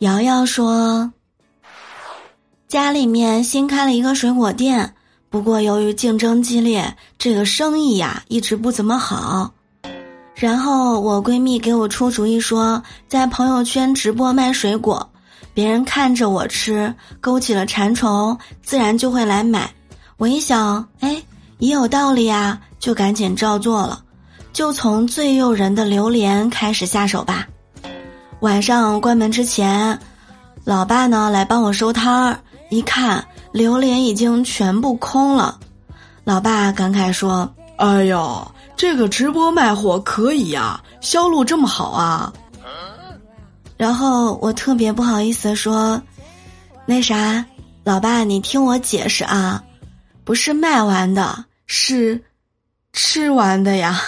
瑶瑶说：“家里面新开了一个水果店，不过由于竞争激烈，这个生意呀一直不怎么好。然后我闺蜜给我出主意说，在朋友圈直播卖水果，别人看着我吃，勾起了馋虫，自然就会来买。我一想，哎，也有道理呀，就赶紧照做了，就从最诱人的榴莲开始下手吧。”晚上关门之前，老爸呢来帮我收摊儿，一看榴莲已经全部空了，老爸感慨说：“哎呦，这个直播卖货可以呀，销路这么好啊！”然后我特别不好意思说：“那啥，老爸你听我解释啊，不是卖完的，是吃完的呀。”